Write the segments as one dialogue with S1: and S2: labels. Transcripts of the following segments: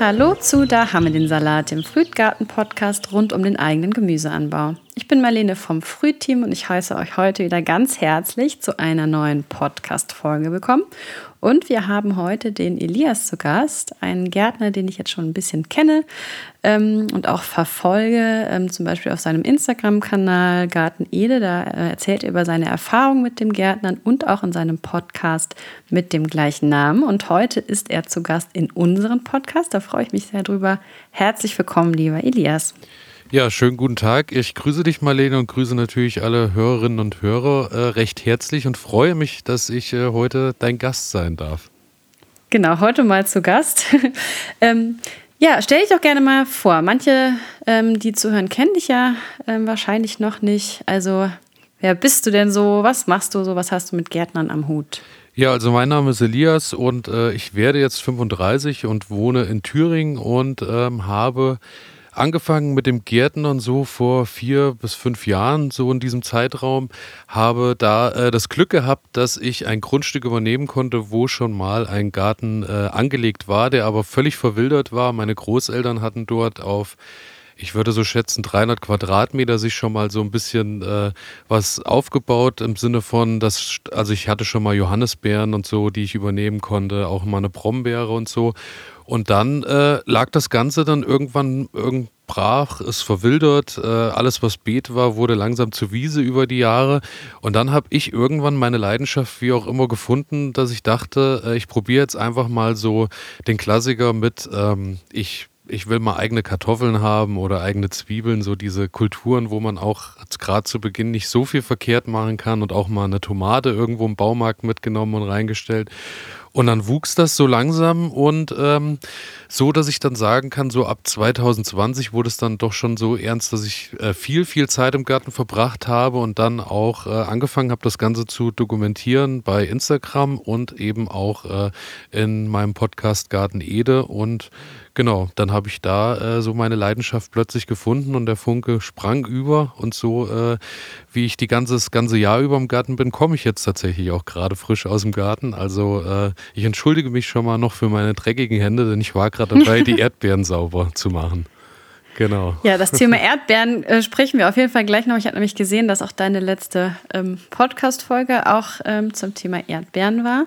S1: Hallo zu Da haben wir den Salat, dem Frühtgarten-Podcast rund um den eigenen Gemüseanbau. Ich bin Marlene vom Frühteam und ich heiße euch heute wieder ganz herzlich zu einer neuen Podcast-Folge willkommen. Und wir haben heute den Elias zu Gast, einen Gärtner, den ich jetzt schon ein bisschen kenne ähm, und auch verfolge, ähm, zum Beispiel auf seinem Instagram-Kanal Garten Ede. Da äh, erzählt er über seine Erfahrungen mit dem Gärtnern und auch in seinem Podcast mit dem gleichen Namen. Und heute ist er zu Gast in unserem Podcast. Da freue ich mich sehr drüber. Herzlich willkommen, lieber Elias.
S2: Ja, schönen guten Tag. Ich grüße dich, Marlene, und grüße natürlich alle Hörerinnen und Hörer äh, recht herzlich und freue mich, dass ich äh, heute dein Gast sein darf.
S1: Genau, heute mal zu Gast. ähm, ja, stell dich doch gerne mal vor. Manche, ähm, die zuhören, kennen dich ja ähm, wahrscheinlich noch nicht. Also, wer bist du denn so? Was machst du so? Was hast du mit Gärtnern am Hut?
S2: Ja, also mein Name ist Elias und äh, ich werde jetzt 35 und wohne in Thüringen und ähm, habe angefangen mit dem Gärtnern so vor vier bis fünf Jahren, so in diesem Zeitraum, habe da äh, das Glück gehabt, dass ich ein Grundstück übernehmen konnte, wo schon mal ein Garten äh, angelegt war, der aber völlig verwildert war. Meine Großeltern hatten dort auf ich würde so schätzen, 300 Quadratmeter sich schon mal so ein bisschen äh, was aufgebaut im Sinne von, dass, also ich hatte schon mal Johannisbeeren und so, die ich übernehmen konnte, auch mal eine Brombeere und so. Und dann äh, lag das Ganze dann irgendwann irgend brach, es verwildert, äh, alles was Beet war, wurde langsam zur Wiese über die Jahre. Und dann habe ich irgendwann meine Leidenschaft wie auch immer gefunden, dass ich dachte, äh, ich probiere jetzt einfach mal so den Klassiker mit, ähm, ich ich will mal eigene Kartoffeln haben oder eigene Zwiebeln, so diese Kulturen, wo man auch gerade zu Beginn nicht so viel verkehrt machen kann und auch mal eine Tomate irgendwo im Baumarkt mitgenommen und reingestellt. Und dann wuchs das so langsam und ähm, so, dass ich dann sagen kann, so ab 2020 wurde es dann doch schon so ernst, dass ich äh, viel, viel Zeit im Garten verbracht habe und dann auch äh, angefangen habe, das Ganze zu dokumentieren bei Instagram und eben auch äh, in meinem Podcast Garten Ede und Genau, dann habe ich da äh, so meine Leidenschaft plötzlich gefunden und der Funke sprang über und so, äh, wie ich die ganze, das ganze Jahr über im Garten bin, komme ich jetzt tatsächlich auch gerade frisch aus dem Garten. Also äh, ich entschuldige mich schon mal noch für meine dreckigen Hände, denn ich war gerade dabei, die Erdbeeren sauber zu machen. Genau.
S1: Ja, das Thema Erdbeeren äh, sprechen wir auf jeden Fall gleich noch. Ich habe nämlich gesehen, dass auch deine letzte ähm, Podcast-Folge auch ähm, zum Thema Erdbeeren war.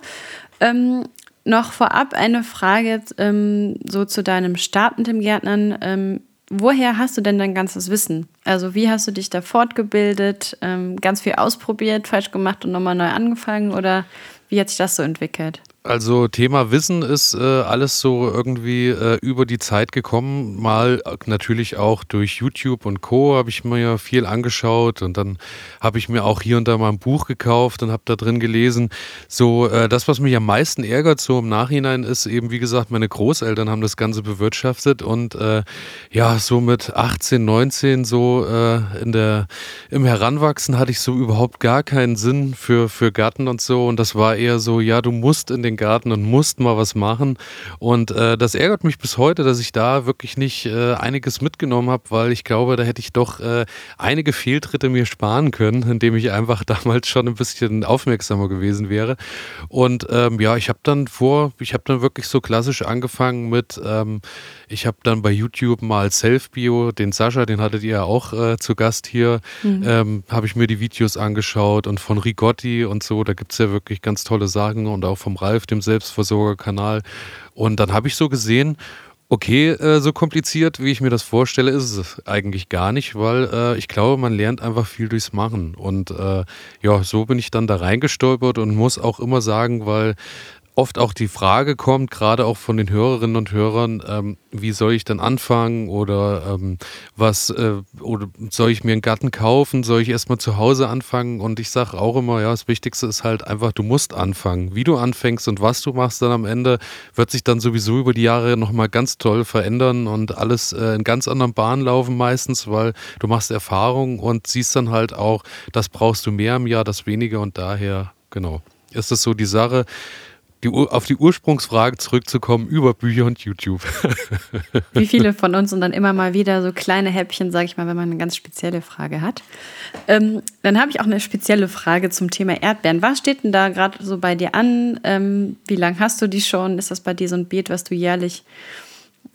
S1: Ähm, noch vorab eine Frage ähm, so zu deinem Start mit dem Gärtnern. Ähm, woher hast du denn dein ganzes Wissen? Also wie hast du dich da fortgebildet, ähm, ganz viel ausprobiert, falsch gemacht und nochmal neu angefangen oder wie hat sich das so entwickelt?
S2: Also Thema Wissen ist äh, alles so irgendwie äh, über die Zeit gekommen. Mal äh, natürlich auch durch YouTube und Co. habe ich mir ja viel angeschaut und dann habe ich mir auch hier und da mal ein Buch gekauft und habe da drin gelesen. So äh, das, was mich am meisten ärgert so im Nachhinein ist eben, wie gesagt, meine Großeltern haben das Ganze bewirtschaftet und äh, ja, so mit 18, 19 so äh, in der, im Heranwachsen hatte ich so überhaupt gar keinen Sinn für, für Garten und so und das war eher so, ja, du musst in den den Garten und mussten mal was machen. Und äh, das ärgert mich bis heute, dass ich da wirklich nicht äh, einiges mitgenommen habe, weil ich glaube, da hätte ich doch äh, einige Fehltritte mir sparen können, indem ich einfach damals schon ein bisschen aufmerksamer gewesen wäre. Und ähm, ja, ich habe dann vor, ich habe dann wirklich so klassisch angefangen mit, ähm, ich habe dann bei YouTube mal Self-Bio, den Sascha, den hattet ihr ja auch äh, zu Gast hier, mhm. ähm, habe ich mir die Videos angeschaut und von Rigotti und so, da gibt es ja wirklich ganz tolle Sachen und auch vom Ralf, dem Selbstversorgerkanal. Und dann habe ich so gesehen, okay, äh, so kompliziert, wie ich mir das vorstelle, ist es eigentlich gar nicht, weil äh, ich glaube, man lernt einfach viel durchs Machen. Und äh, ja, so bin ich dann da reingestolpert und muss auch immer sagen, weil oft auch die Frage kommt, gerade auch von den Hörerinnen und Hörern, ähm, wie soll ich denn anfangen oder ähm, was äh, oder soll ich mir einen Garten kaufen, soll ich erstmal zu Hause anfangen? Und ich sage auch immer, ja, das Wichtigste ist halt einfach, du musst anfangen. Wie du anfängst und was du machst dann am Ende, wird sich dann sowieso über die Jahre nochmal ganz toll verändern und alles äh, in ganz anderen Bahnen laufen meistens, weil du machst Erfahrungen und siehst dann halt auch, das brauchst du mehr im Jahr, das weniger und daher, genau, ist das so die Sache die, auf die Ursprungsfrage zurückzukommen über Bücher und YouTube.
S1: Wie viele von uns und dann immer mal wieder so kleine Häppchen, sage ich mal, wenn man eine ganz spezielle Frage hat. Ähm, dann habe ich auch eine spezielle Frage zum Thema Erdbeeren. Was steht denn da gerade so bei dir an? Ähm, wie lange hast du die schon? Ist das bei dir so ein Beet, was du jährlich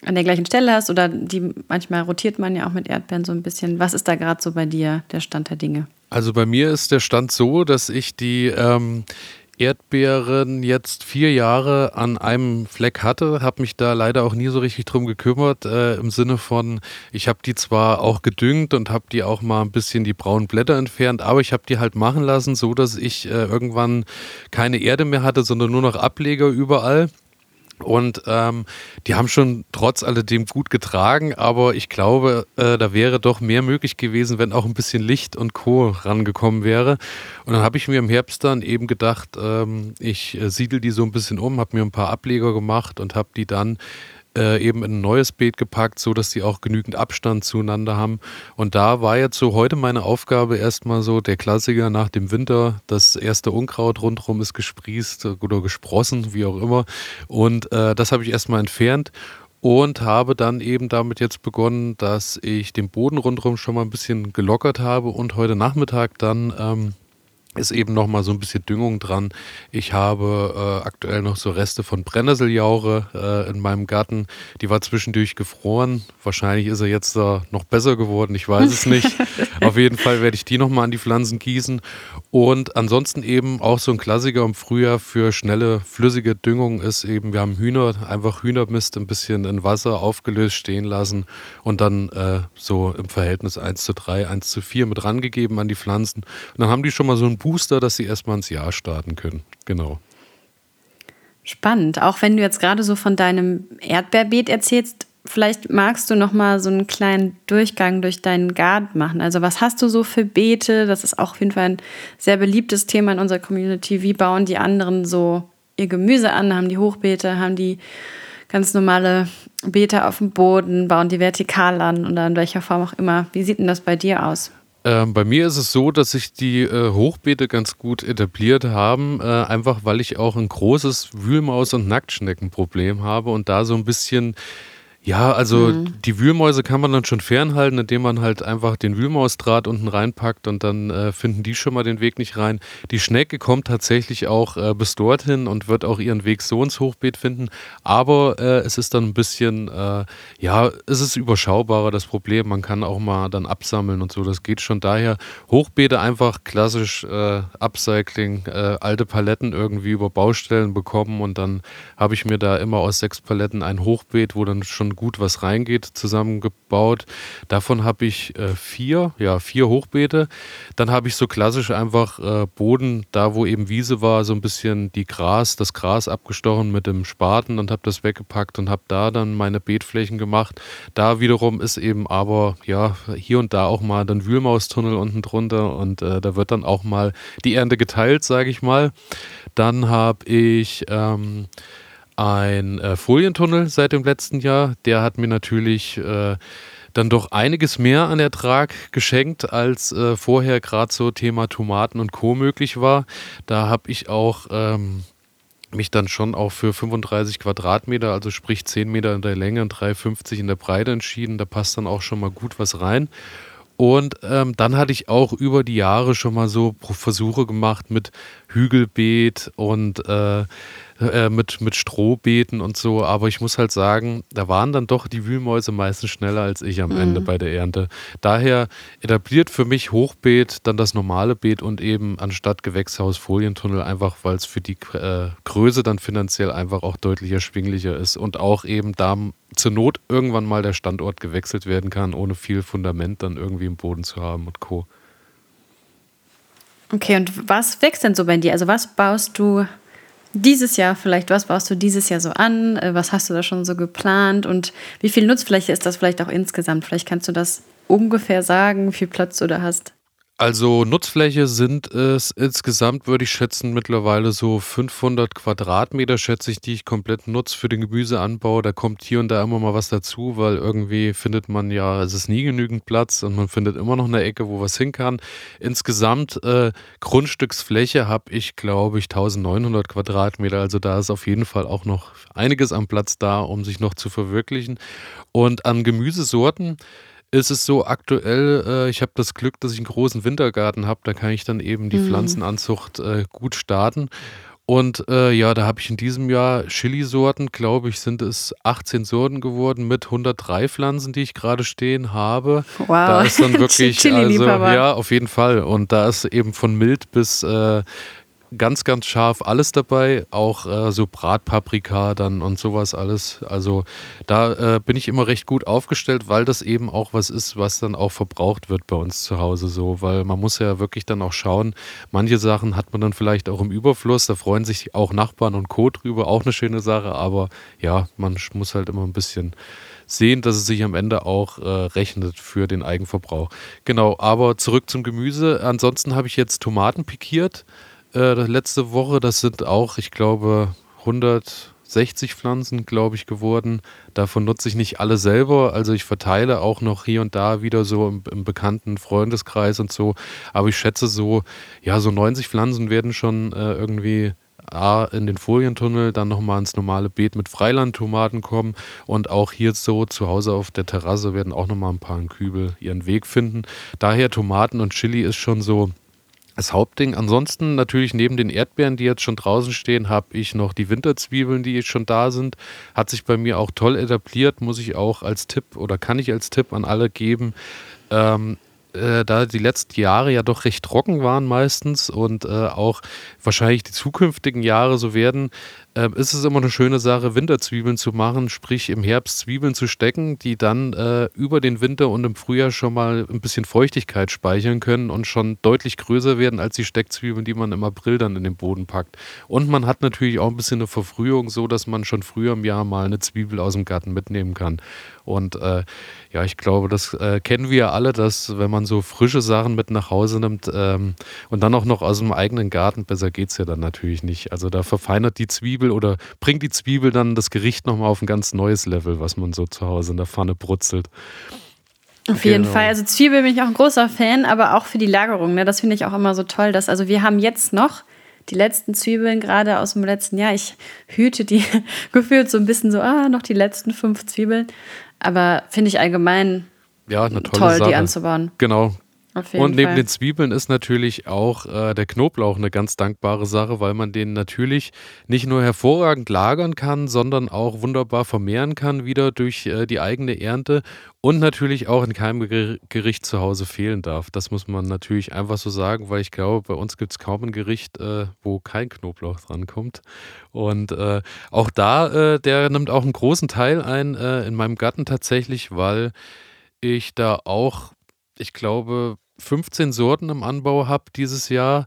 S1: an der gleichen Stelle hast oder die manchmal rotiert man ja auch mit Erdbeeren so ein bisschen. Was ist da gerade so bei dir der Stand der Dinge?
S2: Also bei mir ist der Stand so, dass ich die ähm, Erdbeeren jetzt vier Jahre an einem Fleck hatte, habe mich da leider auch nie so richtig drum gekümmert, äh, im Sinne von, ich habe die zwar auch gedüngt und habe die auch mal ein bisschen die braunen Blätter entfernt, aber ich habe die halt machen lassen, so dass ich äh, irgendwann keine Erde mehr hatte, sondern nur noch Ableger überall. Und ähm, die haben schon trotz alledem gut getragen, aber ich glaube, äh, da wäre doch mehr möglich gewesen, wenn auch ein bisschen Licht und Co. rangekommen wäre. Und dann habe ich mir im Herbst dann eben gedacht, ähm, ich äh, siedel die so ein bisschen um, habe mir ein paar Ableger gemacht und habe die dann äh, eben in ein neues Beet gepackt, so dass sie auch genügend Abstand zueinander haben. Und da war jetzt so heute meine Aufgabe erstmal so der Klassiker nach dem Winter. Das erste Unkraut rundherum ist gesprießt oder gesprossen, wie auch immer. Und äh, das habe ich erstmal entfernt und habe dann eben damit jetzt begonnen, dass ich den Boden rundherum schon mal ein bisschen gelockert habe und heute Nachmittag dann ähm, ist eben noch mal so ein bisschen Düngung dran. Ich habe äh, aktuell noch so Reste von Brennnesseljaure äh, in meinem Garten. Die war zwischendurch gefroren. Wahrscheinlich ist er jetzt äh, noch besser geworden. Ich weiß es nicht. Auf jeden Fall werde ich die noch mal an die Pflanzen gießen. Und ansonsten eben auch so ein Klassiker im Frühjahr für schnelle flüssige Düngung ist eben, wir haben Hühner, einfach Hühnermist ein bisschen in Wasser aufgelöst stehen lassen und dann äh, so im Verhältnis 1 zu 3, 1 zu 4 mit rangegeben an die Pflanzen. Und dann haben die schon mal so ein Booster, dass sie erstmal ins Jahr starten können. Genau.
S1: Spannend. Auch wenn du jetzt gerade so von deinem Erdbeerbeet erzählst, vielleicht magst du noch mal so einen kleinen Durchgang durch deinen Garten machen. Also was hast du so für Beete? Das ist auch auf jeden Fall ein sehr beliebtes Thema in unserer Community. Wie bauen die anderen so ihr Gemüse an? Haben die Hochbeete? Haben die ganz normale Beete auf dem Boden? Bauen die vertikal an oder in welcher Form auch immer? Wie sieht denn das bei dir aus?
S2: Ähm, bei mir ist es so, dass sich die äh, Hochbeete ganz gut etabliert haben, äh, einfach weil ich auch ein großes Wühlmaus- und Nacktschneckenproblem habe und da so ein bisschen ja, also mhm. die Wühlmäuse kann man dann schon fernhalten, indem man halt einfach den Wühlmausdraht unten reinpackt und dann äh, finden die schon mal den Weg nicht rein. Die Schnecke kommt tatsächlich auch äh, bis dorthin und wird auch ihren Weg so ins Hochbeet finden. Aber äh, es ist dann ein bisschen, äh, ja, es ist überschaubarer das Problem. Man kann auch mal dann absammeln und so. Das geht schon daher. Hochbeete einfach klassisch äh, Upcycling, äh, alte Paletten irgendwie über Baustellen bekommen und dann habe ich mir da immer aus sechs Paletten ein Hochbeet, wo dann schon gut was reingeht, zusammengebaut. Davon habe ich äh, vier, ja, vier Hochbeete. Dann habe ich so klassisch einfach äh, Boden, da wo eben Wiese war, so ein bisschen die Gras, das Gras abgestochen mit dem Spaten und habe das weggepackt und habe da dann meine Beetflächen gemacht. Da wiederum ist eben aber, ja, hier und da auch mal dann Wühlmaustunnel unten drunter und äh, da wird dann auch mal die Ernte geteilt, sage ich mal. Dann habe ich ähm, ein äh, Folientunnel seit dem letzten Jahr. Der hat mir natürlich äh, dann doch einiges mehr an Ertrag geschenkt, als äh, vorher gerade so Thema Tomaten und Co. möglich war. Da habe ich auch ähm, mich dann schon auch für 35 Quadratmeter, also sprich 10 Meter in der Länge und 3,50 in der Breite entschieden. Da passt dann auch schon mal gut was rein. Und ähm, dann hatte ich auch über die Jahre schon mal so Versuche gemacht mit Hügelbeet und äh, äh, mit, mit Strohbeeten und so. Aber ich muss halt sagen, da waren dann doch die Wühlmäuse meistens schneller als ich am mhm. Ende bei der Ernte. Daher etabliert für mich Hochbeet dann das normale Beet und eben anstatt Gewächshaus Folientunnel, einfach weil es für die äh, Größe dann finanziell einfach auch deutlich erschwinglicher ist und auch eben da zur Not irgendwann mal der Standort gewechselt werden kann, ohne viel Fundament dann irgendwie im Boden zu haben und Co.
S1: Okay, und was wächst denn so bei dir? Also was baust du dieses Jahr vielleicht, was baust du dieses Jahr so an? Äh, was hast du da schon so geplant? Und wie viel Nutzfläche ist das vielleicht auch insgesamt? Vielleicht kannst du das ungefähr sagen, wie viel Platz du da hast.
S2: Also Nutzfläche sind es insgesamt, würde ich schätzen, mittlerweile so 500 Quadratmeter, schätze ich, die ich komplett nutze für den Gemüseanbau. Da kommt hier und da immer mal was dazu, weil irgendwie findet man ja, es ist nie genügend Platz und man findet immer noch eine Ecke, wo was hin kann. Insgesamt äh, Grundstücksfläche habe ich, glaube ich, 1900 Quadratmeter. Also da ist auf jeden Fall auch noch einiges am Platz da, um sich noch zu verwirklichen. Und an Gemüsesorten ist es so aktuell, äh, ich habe das Glück, dass ich einen großen Wintergarten habe, da kann ich dann eben die mhm. Pflanzenanzucht äh, gut starten. Und äh, ja, da habe ich in diesem Jahr Chili-Sorten, glaube ich, sind es 18 Sorten geworden mit 103 Pflanzen, die ich gerade stehen habe.
S1: Wow.
S2: Da ist dann wirklich, also, ja, auf jeden Fall. Und da ist eben von mild bis äh, ganz, ganz scharf alles dabei, auch äh, so Bratpaprika dann und sowas alles. Also da äh, bin ich immer recht gut aufgestellt, weil das eben auch was ist, was dann auch verbraucht wird bei uns zu Hause so, weil man muss ja wirklich dann auch schauen, manche Sachen hat man dann vielleicht auch im Überfluss, da freuen sich auch Nachbarn und Co. drüber, auch eine schöne Sache, aber ja, man muss halt immer ein bisschen sehen, dass es sich am Ende auch äh, rechnet für den Eigenverbrauch. Genau, aber zurück zum Gemüse. Ansonsten habe ich jetzt Tomaten pikiert äh, letzte Woche. Das sind auch, ich glaube, 160 Pflanzen, glaube ich, geworden. Davon nutze ich nicht alle selber. Also ich verteile auch noch hier und da wieder so im, im bekannten Freundeskreis und so. Aber ich schätze so, ja, so 90 Pflanzen werden schon äh, irgendwie A, in den Folientunnel, dann nochmal ins normale Beet mit Freilandtomaten kommen und auch hier so zu Hause auf der Terrasse werden auch nochmal ein paar Kübel ihren Weg finden. Daher Tomaten und Chili ist schon so das Hauptding. Ansonsten natürlich neben den Erdbeeren, die jetzt schon draußen stehen, habe ich noch die Winterzwiebeln, die schon da sind. Hat sich bei mir auch toll etabliert, muss ich auch als Tipp oder kann ich als Tipp an alle geben. Ähm, äh, da die letzten Jahre ja doch recht trocken waren meistens und äh, auch wahrscheinlich die zukünftigen Jahre so werden, äh, ist es immer eine schöne Sache, Winterzwiebeln zu machen, sprich im Herbst Zwiebeln zu stecken, die dann äh, über den Winter und im Frühjahr schon mal ein bisschen Feuchtigkeit speichern können und schon deutlich größer werden als die Steckzwiebeln, die man im April dann in den Boden packt. Und man hat natürlich auch ein bisschen eine Verfrühung, so dass man schon früher im Jahr mal eine Zwiebel aus dem Garten mitnehmen kann. Und äh, ja, ich glaube, das äh, kennen wir alle, dass wenn man so frische Sachen mit nach Hause nimmt ähm, und dann auch noch aus dem eigenen Garten, besser geht es ja dann natürlich nicht. Also da verfeinert die Zwiebel oder bringt die Zwiebel dann das Gericht nochmal auf ein ganz neues Level, was man so zu Hause in der Pfanne brutzelt.
S1: Auf jeden genau. Fall. Also Zwiebel bin ich auch ein großer Fan, aber auch für die Lagerung. Ne? Das finde ich auch immer so toll, dass also wir haben jetzt noch die letzten Zwiebeln gerade aus dem letzten Jahr. Ich hüte die gefühlt so ein bisschen so, ah, noch die letzten fünf Zwiebeln. Aber finde ich allgemein
S2: ja,
S1: toll, Sache. die anzubauen.
S2: Genau, und neben Fall. den Zwiebeln ist natürlich auch äh, der Knoblauch eine ganz dankbare Sache, weil man den natürlich nicht nur hervorragend lagern kann, sondern auch wunderbar vermehren kann wieder durch äh, die eigene Ernte und natürlich auch in keinem Gericht zu Hause fehlen darf. Das muss man natürlich einfach so sagen, weil ich glaube, bei uns gibt es kaum ein Gericht, äh, wo kein Knoblauch drankommt. Und äh, auch da, äh, der nimmt auch einen großen Teil ein äh, in meinem Garten tatsächlich, weil ich da auch ich glaube, 15 Sorten im Anbau habe dieses Jahr.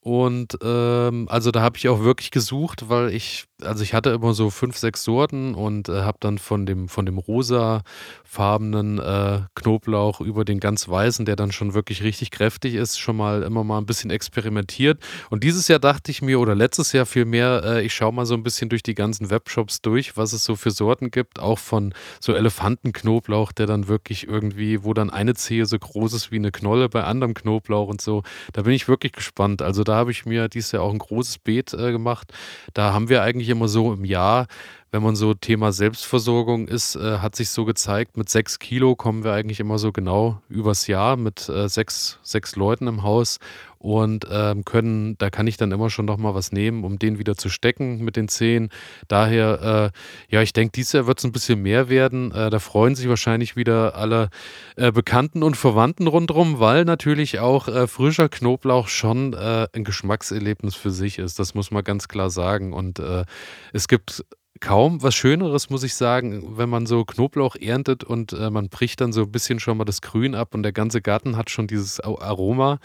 S2: Und ähm, also da habe ich auch wirklich gesucht, weil ich, also ich hatte immer so fünf, sechs Sorten und äh, habe dann von dem, von dem rosafarbenen äh, Knoblauch über den ganz weißen, der dann schon wirklich richtig kräftig ist, schon mal immer mal ein bisschen experimentiert. Und dieses Jahr dachte ich mir, oder letztes Jahr vielmehr, äh, ich schaue mal so ein bisschen durch die ganzen Webshops durch, was es so für Sorten gibt, auch von so Elefantenknoblauch, der dann wirklich irgendwie, wo dann eine Zehe so groß ist wie eine Knolle bei anderem Knoblauch und so. Da bin ich wirklich gespannt. Also da habe ich mir dieses Jahr auch ein großes Beet äh, gemacht. Da haben wir eigentlich immer so im Jahr, wenn man so Thema Selbstversorgung ist, äh, hat sich so gezeigt, mit sechs Kilo kommen wir eigentlich immer so genau übers Jahr mit äh, sechs, sechs Leuten im Haus und ähm, können, da kann ich dann immer schon noch mal was nehmen, um den wieder zu stecken mit den Zehen. Daher, äh, ja, ich denke, dieses Jahr wird es ein bisschen mehr werden. Äh, da freuen sich wahrscheinlich wieder alle äh, Bekannten und Verwandten rundherum, weil natürlich auch äh, frischer Knoblauch schon äh, ein Geschmackserlebnis für sich ist. Das muss man ganz klar sagen. Und äh, es gibt kaum was Schöneres, muss ich sagen, wenn man so Knoblauch erntet und äh, man bricht dann so ein bisschen schon mal das Grün ab und der ganze Garten hat schon dieses Aroma.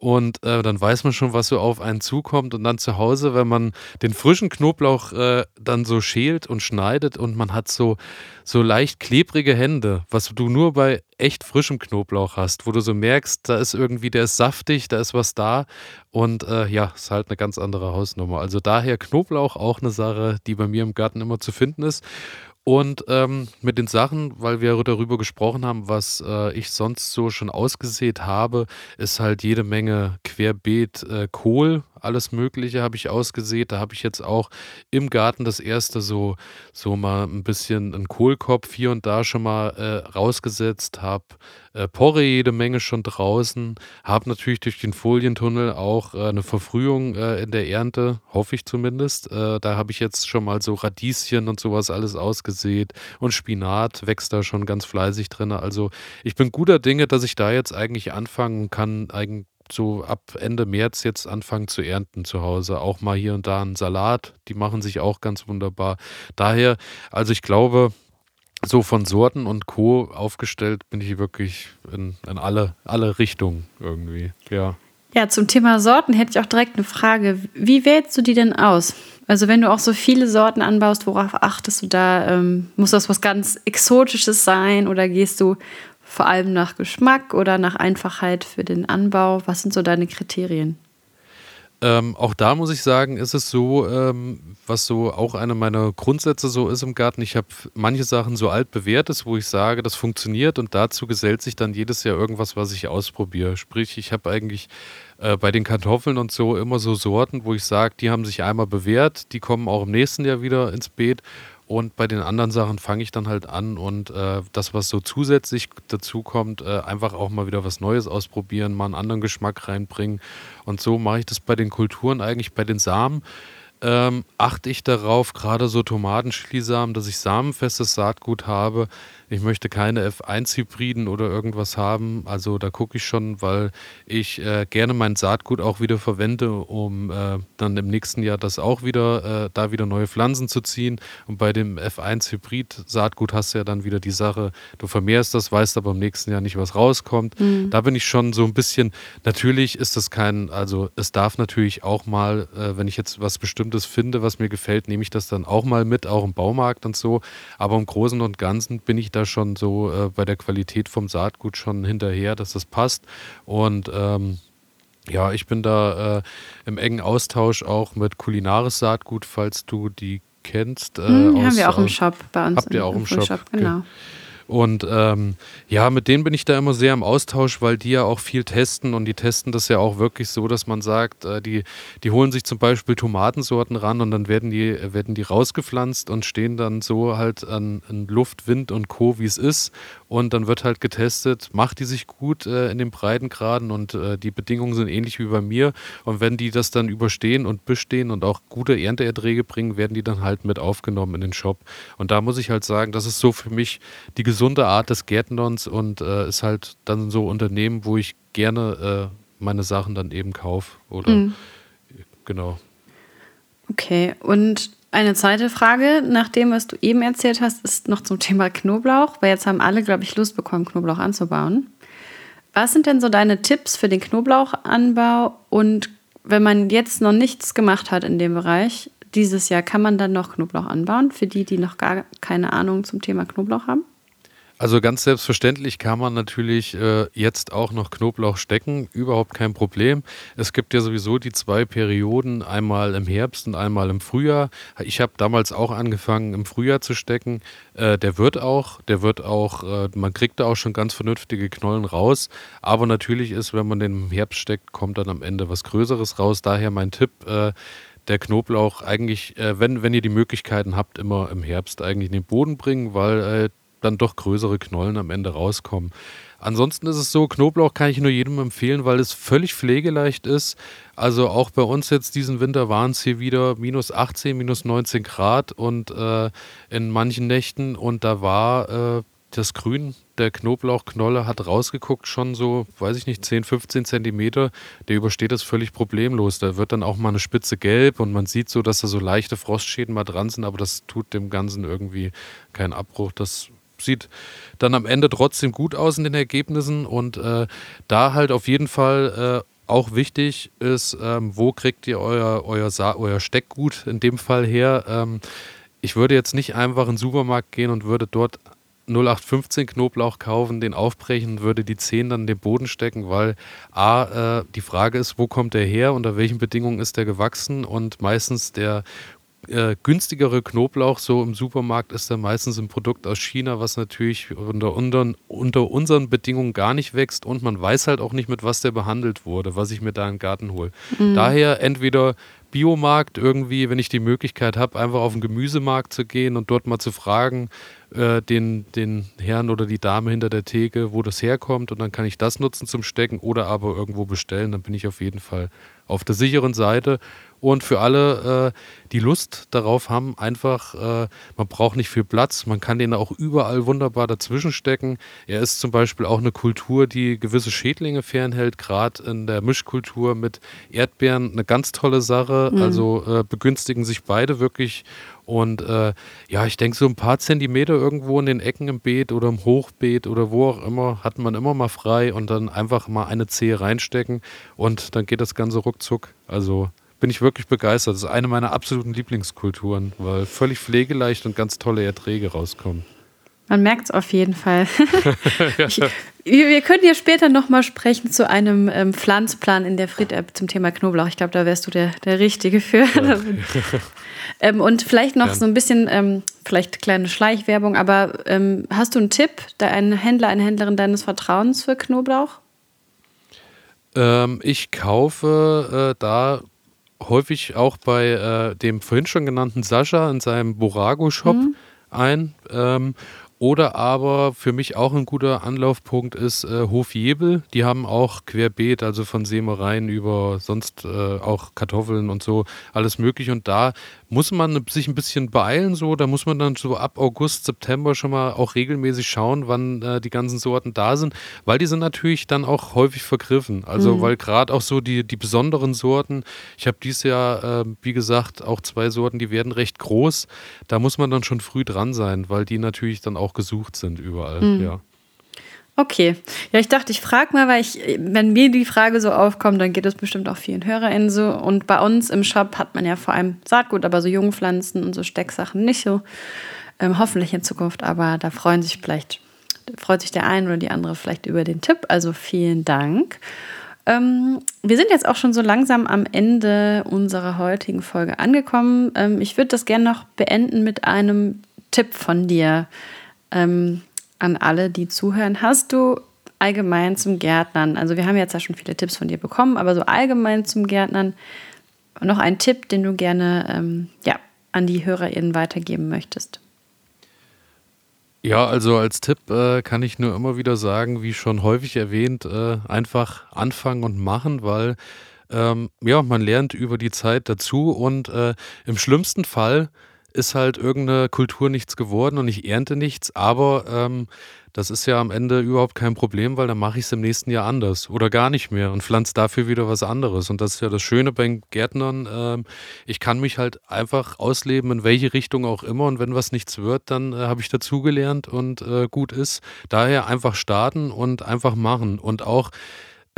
S2: Und äh, dann weiß man schon, was so auf einen zukommt. Und dann zu Hause, wenn man den frischen Knoblauch äh, dann so schält und schneidet und man hat so, so leicht klebrige Hände, was du nur bei echt frischem Knoblauch hast, wo du so merkst, da ist irgendwie, der ist saftig, da ist was da. Und äh, ja, ist halt eine ganz andere Hausnummer. Also daher Knoblauch auch eine Sache, die bei mir im Garten immer zu finden ist. Und ähm, mit den Sachen, weil wir darüber gesprochen haben, was äh, ich sonst so schon ausgesät habe, ist halt jede Menge Querbeet äh, Kohl, alles Mögliche habe ich ausgesät. Da habe ich jetzt auch im Garten das erste so, so mal ein bisschen einen Kohlkopf hier und da schon mal äh, rausgesetzt, habe äh, Porre jede Menge schon draußen, habe natürlich durch den Folientunnel auch äh, eine Verfrühung äh, in der Ernte, hoffe ich zumindest. Äh, da habe ich jetzt schon mal so Radieschen und sowas alles ausgesät und Spinat wächst da schon ganz fleißig drin. Also ich bin guter Dinge, dass ich da jetzt eigentlich anfangen kann, eigentlich so ab Ende März jetzt anfangen zu ernten zu Hause. Auch mal hier und da einen Salat, die machen sich auch ganz wunderbar. Daher, also ich glaube, so von Sorten und Co. aufgestellt bin ich wirklich in, in alle, alle Richtungen irgendwie, ja.
S1: Ja, zum Thema Sorten hätte ich auch direkt eine Frage. Wie wählst du die denn aus? Also wenn du auch so viele Sorten anbaust, worauf achtest du da? Ähm, muss das was ganz Exotisches sein oder gehst du vor allem nach Geschmack oder nach Einfachheit für den Anbau? Was sind so deine Kriterien?
S2: Ähm, auch da muss ich sagen, ist es so, ähm, was so auch einer meiner Grundsätze so ist im Garten. Ich habe manche Sachen so alt bewährtes, wo ich sage, das funktioniert und dazu gesellt sich dann jedes Jahr irgendwas, was ich ausprobiere. Sprich, ich habe eigentlich äh, bei den Kartoffeln und so immer so Sorten, wo ich sage, die haben sich einmal bewährt, die kommen auch im nächsten Jahr wieder ins Beet und bei den anderen Sachen fange ich dann halt an und äh, das, was so zusätzlich dazu kommt, äh, einfach auch mal wieder was Neues ausprobieren, mal einen anderen Geschmack reinbringen. Und so mache ich das bei den Kulturen eigentlich, bei den Samen ähm, achte ich darauf, gerade so Tomatenschliesamen, dass ich samenfestes Saatgut habe. Ich möchte keine F1-Hybriden oder irgendwas haben. Also da gucke ich schon, weil ich äh, gerne mein Saatgut auch wieder verwende, um äh, dann im nächsten Jahr das auch wieder, äh, da wieder neue Pflanzen zu ziehen. Und bei dem F1-Hybrid-Saatgut hast du ja dann wieder die Sache, du vermehrst das, weißt aber im nächsten Jahr nicht, was rauskommt. Mhm. Da bin ich schon so ein bisschen, natürlich ist das kein, also es darf natürlich auch mal, äh, wenn ich jetzt was Bestimmtes finde, was mir gefällt, nehme ich das dann auch mal mit, auch im Baumarkt und so. Aber im Großen und Ganzen bin ich da schon so äh, bei der Qualität vom Saatgut schon hinterher, dass das passt. Und ähm, ja, ich bin da äh, im engen Austausch auch mit Kulinaris Saatgut, falls du die kennst.
S1: Äh, hm, aus, haben wir auch im Shop bei uns.
S2: Habt ihr auch im, im Shop? Shop
S1: genau. Okay.
S2: Und ähm, ja, mit denen bin ich da immer sehr im Austausch, weil die ja auch viel testen und die testen das ja auch wirklich so, dass man sagt, äh, die, die holen sich zum Beispiel Tomatensorten ran und dann werden die, werden die rausgepflanzt und stehen dann so halt an, an Luft, Wind und Co., wie es ist. Und dann wird halt getestet, macht die sich gut äh, in den Breitengraden und äh, die Bedingungen sind ähnlich wie bei mir. Und wenn die das dann überstehen und bestehen und auch gute Ernteerträge bringen, werden die dann halt mit aufgenommen in den Shop. Und da muss ich halt sagen, das ist so für mich die gesunde Art des Gärtnerns und äh, ist halt dann so Unternehmen, wo ich gerne äh, meine Sachen dann eben kaufe. Oder mhm. genau.
S1: Okay, und eine zweite Frage, nach dem, was du eben erzählt hast, ist noch zum Thema Knoblauch, weil jetzt haben alle, glaube ich, Lust bekommen, Knoblauch anzubauen. Was sind denn so deine Tipps für den Knoblauchanbau? Und wenn man jetzt noch nichts gemacht hat in dem Bereich, dieses Jahr, kann man dann noch Knoblauch anbauen? Für die, die noch gar keine Ahnung zum Thema Knoblauch haben?
S2: Also ganz selbstverständlich kann man natürlich äh, jetzt auch noch Knoblauch stecken, überhaupt kein Problem. Es gibt ja sowieso die zwei Perioden, einmal im Herbst und einmal im Frühjahr. Ich habe damals auch angefangen im Frühjahr zu stecken. Äh, der wird auch, der wird auch, äh, man kriegt da auch schon ganz vernünftige Knollen raus. Aber natürlich ist, wenn man den im Herbst steckt, kommt dann am Ende was Größeres raus. Daher mein Tipp äh, der Knoblauch eigentlich, äh, wenn, wenn ihr die Möglichkeiten habt, immer im Herbst eigentlich in den Boden bringen, weil äh, dann doch größere Knollen am Ende rauskommen. Ansonsten ist es so, Knoblauch kann ich nur jedem empfehlen, weil es völlig pflegeleicht ist. Also auch bei uns jetzt diesen Winter waren es hier wieder minus 18, minus 19 Grad und äh, in manchen Nächten und da war äh, das Grün der Knoblauchknolle hat rausgeguckt, schon so, weiß ich nicht, 10, 15 Zentimeter. Der übersteht das völlig problemlos. Da wird dann auch mal eine Spitze gelb und man sieht so, dass da so leichte Frostschäden mal dran sind, aber das tut dem Ganzen irgendwie keinen Abbruch. Das sieht dann am Ende trotzdem gut aus in den Ergebnissen und äh, da halt auf jeden Fall äh, auch wichtig ist, ähm, wo kriegt ihr euer, euer, euer Steckgut in dem Fall her? Ähm, ich würde jetzt nicht einfach in den Supermarkt gehen und würde dort 0815 Knoblauch kaufen, den aufbrechen würde die Zehen dann in den Boden stecken, weil A, äh, die Frage ist, wo kommt der her, unter welchen Bedingungen ist der gewachsen und meistens der äh, günstigere Knoblauch so im Supermarkt ist dann meistens ein Produkt aus China, was natürlich unter, unter, unter unseren Bedingungen gar nicht wächst und man weiß halt auch nicht, mit was der behandelt wurde, was ich mir da in den Garten hole. Mhm. Daher entweder Biomarkt irgendwie, wenn ich die Möglichkeit habe, einfach auf den Gemüsemarkt zu gehen und dort mal zu fragen, äh, den, den Herrn oder die Dame hinter der Theke, wo das herkommt und dann kann ich das nutzen zum Stecken oder aber irgendwo bestellen, dann bin ich auf jeden Fall auf der sicheren Seite und für alle, äh, die Lust darauf haben, einfach, äh, man braucht nicht viel Platz, man kann den auch überall wunderbar dazwischen stecken. Er ist zum Beispiel auch eine Kultur, die gewisse Schädlinge fernhält, gerade in der Mischkultur mit Erdbeeren eine ganz tolle Sache. Mhm. Also äh, begünstigen sich beide wirklich. Und äh, ja, ich denke, so ein paar Zentimeter irgendwo in den Ecken im Beet oder im Hochbeet oder wo auch immer, hat man immer mal frei und dann einfach mal eine Zehe reinstecken und dann geht das Ganze ruckzuck. Also bin ich wirklich begeistert. Das ist eine meiner absoluten Lieblingskulturen, weil völlig pflegeleicht und ganz tolle Erträge rauskommen.
S1: Man merkt es auf jeden Fall. ich, wir können ja später nochmal sprechen zu einem ähm, Pflanzplan in der Fried-App zum Thema Knoblauch. Ich glaube, da wärst du der, der Richtige für. Ähm, und vielleicht noch ja. so ein bisschen, ähm, vielleicht kleine Schleichwerbung, aber ähm, hast du einen Tipp, da ein Händler, eine Händlerin deines Vertrauens für Knoblauch?
S2: Ähm, ich kaufe äh, da häufig auch bei äh, dem vorhin schon genannten Sascha in seinem Borago-Shop mhm. ein. Oder aber für mich auch ein guter Anlaufpunkt ist äh, Hof Jebel. Die haben auch querbeet, also von Sämereien über sonst äh, auch Kartoffeln und so, alles möglich. Und da muss man sich ein bisschen beeilen, so. Da muss man dann so ab August, September schon mal auch regelmäßig schauen, wann äh, die ganzen Sorten da sind, weil die sind natürlich dann auch häufig vergriffen. Also, mhm. weil gerade auch so die, die besonderen Sorten, ich habe dieses Jahr, äh, wie gesagt, auch zwei Sorten, die werden recht groß. Da muss man dann schon früh dran sein, weil die natürlich dann auch gesucht sind überall, mhm. ja.
S1: Okay. Ja, ich dachte, ich frage mal, weil ich, wenn mir die Frage so aufkommt, dann geht es bestimmt auch vielen HörerInnen so. Und bei uns im Shop hat man ja vor allem Saatgut, aber so Jungpflanzen und so Stecksachen nicht so. Ähm, hoffentlich in Zukunft, aber da freuen sich vielleicht, freut sich der eine oder die andere vielleicht über den Tipp. Also vielen Dank. Ähm, wir sind jetzt auch schon so langsam am Ende unserer heutigen Folge angekommen. Ähm, ich würde das gerne noch beenden mit einem Tipp von dir. Ähm, an alle, die zuhören. Hast du allgemein zum Gärtnern, also wir haben jetzt ja schon viele Tipps von dir bekommen, aber so allgemein zum Gärtnern noch einen Tipp, den du gerne ähm, ja, an die HörerInnen weitergeben möchtest?
S2: Ja, also als Tipp äh, kann ich nur immer wieder sagen, wie schon häufig erwähnt, äh, einfach anfangen und machen, weil ähm, ja, man lernt über die Zeit dazu und äh, im schlimmsten Fall ist halt irgendeine Kultur nichts geworden und ich ernte nichts, aber ähm, das ist ja am Ende überhaupt kein Problem, weil dann mache ich es im nächsten Jahr anders oder gar nicht mehr und pflanze dafür wieder was anderes. Und das ist ja das Schöne bei Gärtnern. Ähm, ich kann mich halt einfach ausleben, in welche Richtung auch immer. Und wenn was nichts wird, dann äh, habe ich dazugelernt und äh, gut ist. Daher einfach starten und einfach machen. Und auch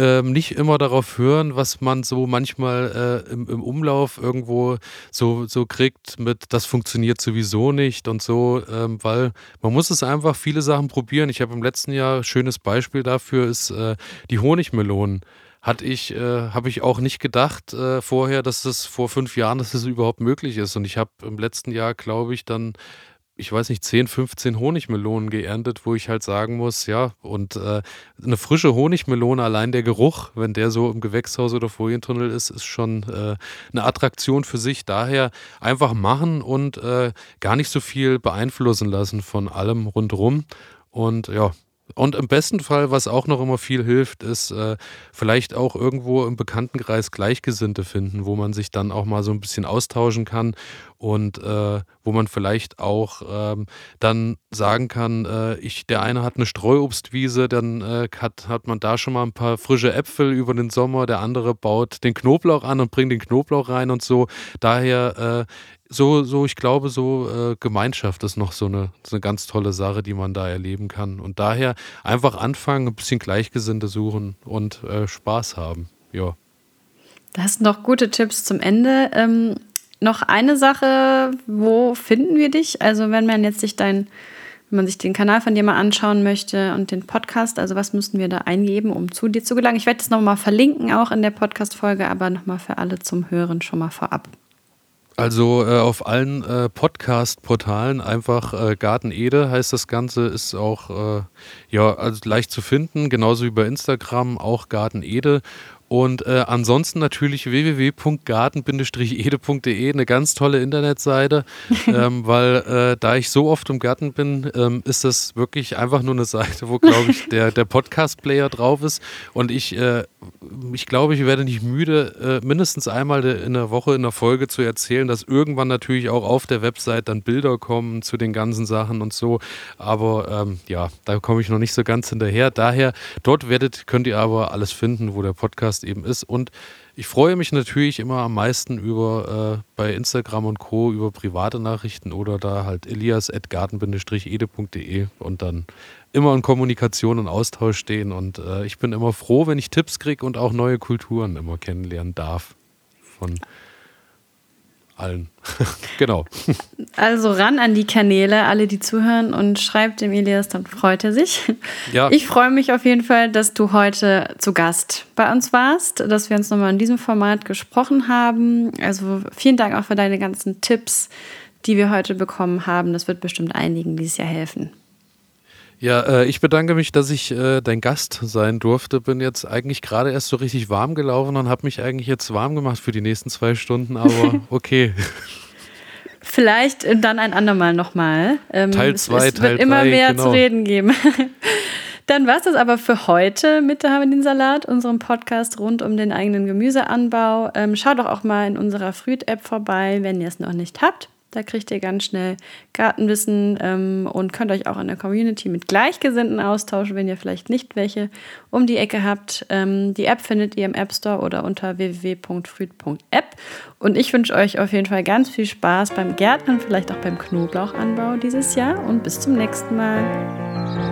S2: ähm, nicht immer darauf hören, was man so manchmal äh, im, im, Umlauf irgendwo so, so kriegt mit, das funktioniert sowieso nicht und so, ähm, weil man muss es einfach viele Sachen probieren. Ich habe im letzten Jahr, schönes Beispiel dafür ist äh, die Honigmelonen hatte ich, äh, habe ich auch nicht gedacht äh, vorher, dass das vor fünf Jahren, dass das überhaupt möglich ist. Und ich habe im letzten Jahr, glaube ich, dann ich weiß nicht, 10, 15 Honigmelonen geerntet, wo ich halt sagen muss, ja, und äh, eine frische Honigmelone, allein der Geruch, wenn der so im Gewächshaus oder Folientunnel ist, ist schon äh, eine Attraktion für sich. Daher einfach machen und äh, gar nicht so viel beeinflussen lassen von allem rundherum. Und ja, und im besten Fall, was auch noch immer viel hilft, ist äh, vielleicht auch irgendwo im Bekanntenkreis Gleichgesinnte finden, wo man sich dann auch mal so ein bisschen austauschen kann und äh, wo man vielleicht auch ähm, dann sagen kann, äh, ich, der eine hat eine Streuobstwiese, dann äh, hat, hat man da schon mal ein paar frische Äpfel über den Sommer, der andere baut den Knoblauch an und bringt den Knoblauch rein und so. Daher äh, so, so, ich glaube, so äh, Gemeinschaft ist noch so eine, so eine ganz tolle Sache, die man da erleben kann. Und daher einfach anfangen, ein bisschen Gleichgesinnte suchen und äh, Spaß haben. Ja.
S1: Das sind noch gute Tipps zum Ende. Ähm, noch eine Sache, wo finden wir dich? Also wenn man jetzt sich dein, wenn man sich den Kanal von dir mal anschauen möchte und den Podcast, also was müssten wir da eingeben, um zu dir zu gelangen? Ich werde das nochmal verlinken, auch in der Podcast-Folge, aber nochmal für alle zum Hören schon mal vorab.
S2: Also äh, auf allen äh, Podcast-Portalen einfach äh, Garten Ede heißt das Ganze, ist auch äh, ja also leicht zu finden, genauso wie bei Instagram auch Garten Ede. Und äh, ansonsten natürlich www.garten-ede.de, eine ganz tolle Internetseite, ähm, weil äh, da ich so oft im Garten bin, ähm, ist das wirklich einfach nur eine Seite, wo, glaube ich, der, der Podcast-Player drauf ist. Und ich, äh, ich glaube, ich werde nicht müde, äh, mindestens einmal in der Woche in der Folge zu erzählen, dass irgendwann natürlich auch auf der Website dann Bilder kommen zu den ganzen Sachen und so. Aber ähm, ja, da komme ich noch nicht so ganz hinterher. Daher, dort werdet, könnt ihr aber alles finden, wo der Podcast Podcast eben ist. Und ich freue mich natürlich immer am meisten über äh, bei Instagram und Co. über private Nachrichten oder da halt elias.garten-ede.de und dann immer in Kommunikation und Austausch stehen. Und äh, ich bin immer froh, wenn ich Tipps kriege und auch neue Kulturen immer kennenlernen darf. Von allen. genau.
S1: Also ran an die Kanäle, alle, die zuhören und schreibt dem Elias, dann freut er sich. Ja. Ich freue mich auf jeden Fall, dass du heute zu Gast bei uns warst, dass wir uns nochmal in diesem Format gesprochen haben. Also vielen Dank auch für deine ganzen Tipps, die wir heute bekommen haben. Das wird bestimmt einigen dieses Jahr helfen.
S2: Ja, äh, ich bedanke mich, dass ich äh, dein Gast sein durfte. Bin jetzt eigentlich gerade erst so richtig warm gelaufen und habe mich eigentlich jetzt warm gemacht für die nächsten zwei Stunden, aber okay.
S1: Vielleicht dann ein andermal nochmal.
S2: Ähm, Teil 2, Teil 3.
S1: Es wird immer mehr genau. zu reden geben. Dann war es das aber für heute mit der Haben den Salat, unserem Podcast rund um den eigenen Gemüseanbau. Ähm, schaut doch auch mal in unserer Früht-App vorbei, wenn ihr es noch nicht habt. Da kriegt ihr ganz schnell Gartenwissen ähm, und könnt euch auch in der Community mit Gleichgesinnten austauschen, wenn ihr vielleicht nicht welche um die Ecke habt. Ähm, die App findet ihr im App Store oder unter www.früd.app. Und ich wünsche euch auf jeden Fall ganz viel Spaß beim Gärtnern, vielleicht auch beim Knoblauchanbau dieses Jahr und bis zum nächsten Mal.